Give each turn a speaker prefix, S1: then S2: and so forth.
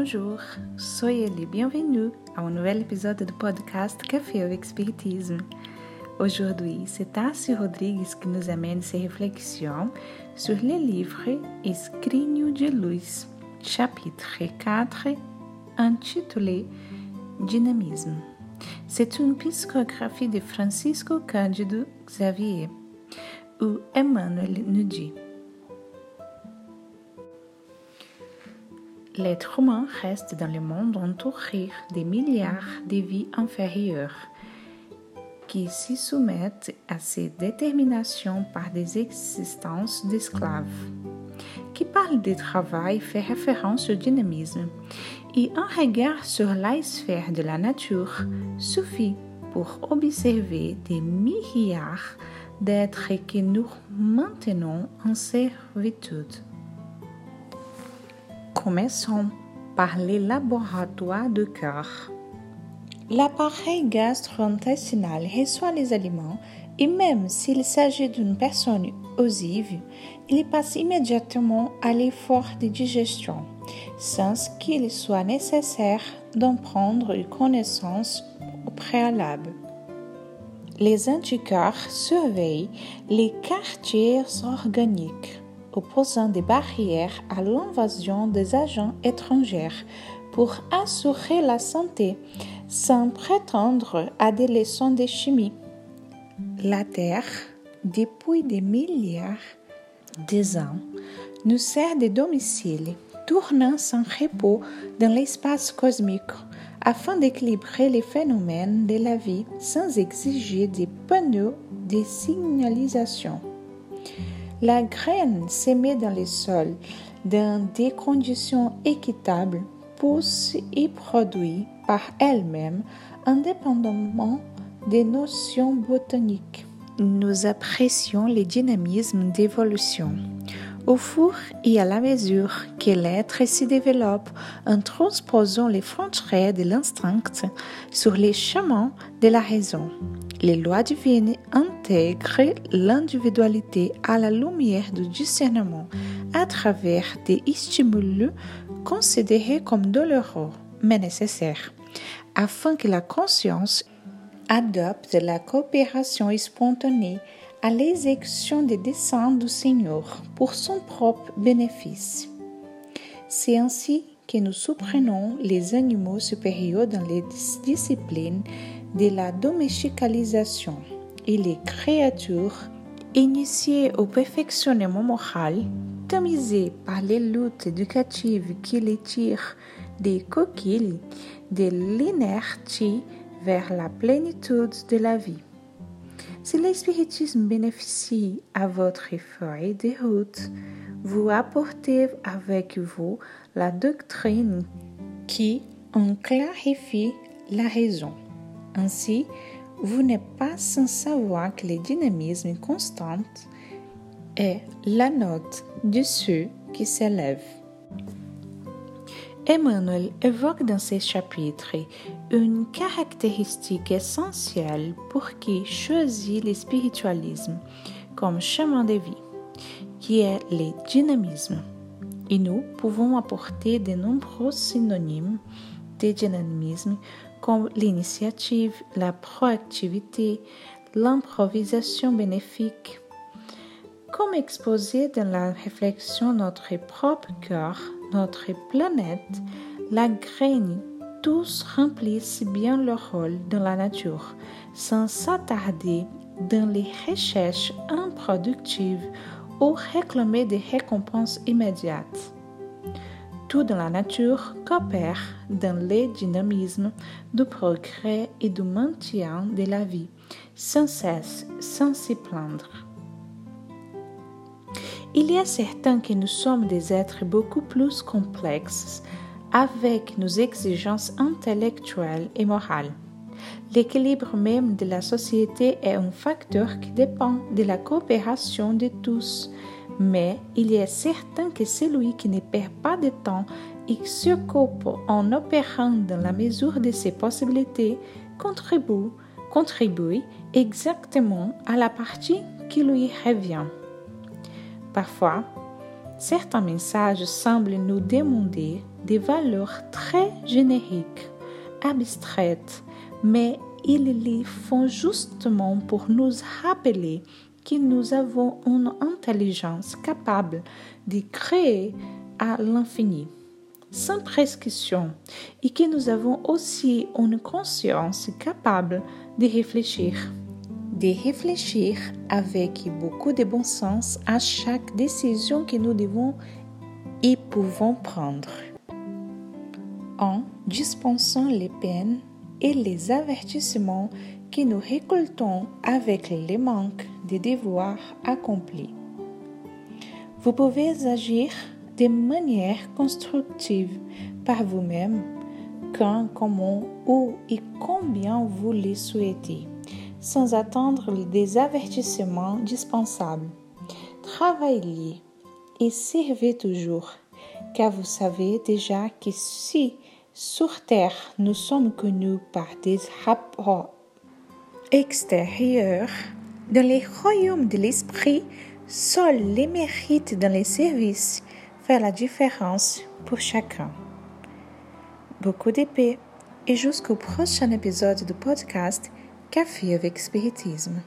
S1: Bonjour, soyez les bienvenus à un nouvel épisode du podcast Café avec Spiritisme. Aujourd'hui, c'est Tassi Rodrigues qui nous amène ses réflexions sur les livres Escrinho de Luz, chapitre 4, intitulé Dynamisme. C'est une psychographie de Francisco Cândido Xavier, où Emmanuel nous dit L'être humain reste dans le monde entouré des milliards de vies inférieures qui s'y soumettent à ces déterminations par des existences d'esclaves. Qui parle de travail fait référence au dynamisme et un regard sur la sphère de la nature suffit pour observer des milliards d'êtres que nous maintenons en servitude. Commençons par les laboratoires de cœur. L'appareil gastro-intestinal reçoit les aliments et même s'il s'agit d'une personne osive, il passe immédiatement à l'effort de digestion, sans qu'il soit nécessaire d'en prendre connaissance au préalable. Les anticorps surveillent les quartiers organiques opposant des barrières à l'invasion des agents étrangers pour assurer la santé sans prétendre à des leçons de chimie. La Terre, depuis des milliards ans, nous sert de domicile, tournant sans repos dans l'espace cosmique afin d'équilibrer les phénomènes de la vie sans exiger des panneaux de signalisation. La graine semée dans le sol, dans des conditions équitables, pousse et produit par elle-même indépendamment des notions botaniques. Nous apprécions le dynamisme d'évolution. Au fur et à la mesure que l'être s'y développe en transposant les frontières de l'instinct sur les chemins de la raison, les lois divines intègrent l'individualité à la lumière du discernement à travers des stimuli considérés comme douloureux mais nécessaires, afin que la conscience adopte la coopération spontanée à l'exécution des desseins du Seigneur pour son propre bénéfice. C'est ainsi que nous supprenons les animaux supérieurs dans les disciplines de la domesticalisation et les créatures initiées au perfectionnement moral, tamisées par les luttes éducatives qui les tirent des coquilles de l'inertie vers la plénitude de la vie. Si l'espiritisme bénéficie à votre feuille de route, vous apportez avec vous la doctrine qui en clarifie la raison. Ainsi, vous n'êtes pas sans savoir que le dynamisme constant est la note de ceux qui s'élèvent. Emmanuel évoque dans ces chapitres une caractéristique essentielle pour qui choisit le spiritualisme comme chemin de vie, qui est le dynamisme. Et nous pouvons apporter de nombreux synonymes de dynamisme comme l'initiative, la proactivité, l'improvisation bénéfique. Comme exposé dans la réflexion notre propre cœur, notre planète, la graine, tous remplissent bien leur rôle dans la nature, sans s'attarder dans les recherches improductives ou réclamer des récompenses immédiates. Tout dans la nature coopère dans le dynamisme du progrès et du maintien de la vie, sans cesse, sans s'y plaindre. Il est certain que nous sommes des êtres beaucoup plus complexes avec nos exigences intellectuelles et morales. L'équilibre même de la société est un facteur qui dépend de la coopération de tous, mais il est certain que celui qui ne perd pas de temps et se coupe en opérant dans la mesure de ses possibilités contribue, contribue exactement à la partie qui lui revient. Parfois, certains messages semblent nous demander des valeurs très génériques, abstraites, mais ils les font justement pour nous rappeler que nous avons une intelligence capable de créer à l'infini, sans prescription, et que nous avons aussi une conscience capable de réfléchir. De réfléchir avec beaucoup de bon sens à chaque décision que nous devons et pouvons prendre. En dispensant les peines et les avertissements que nous récoltons avec les manques des devoirs accomplis. Vous pouvez agir de manière constructive par vous-même quand, comment, où et combien vous le souhaitez, sans attendre des avertissements dispensables. Travaillez et servez toujours, car vous savez déjà que si sur Terre nous sommes connus par des rapports extérieurs, dans les royaumes de l'esprit, seuls les mérites dans les services font la différence pour chacun. Beaucoup paix et jusqu'au prochain épisode du podcast Café avec Spiritisme.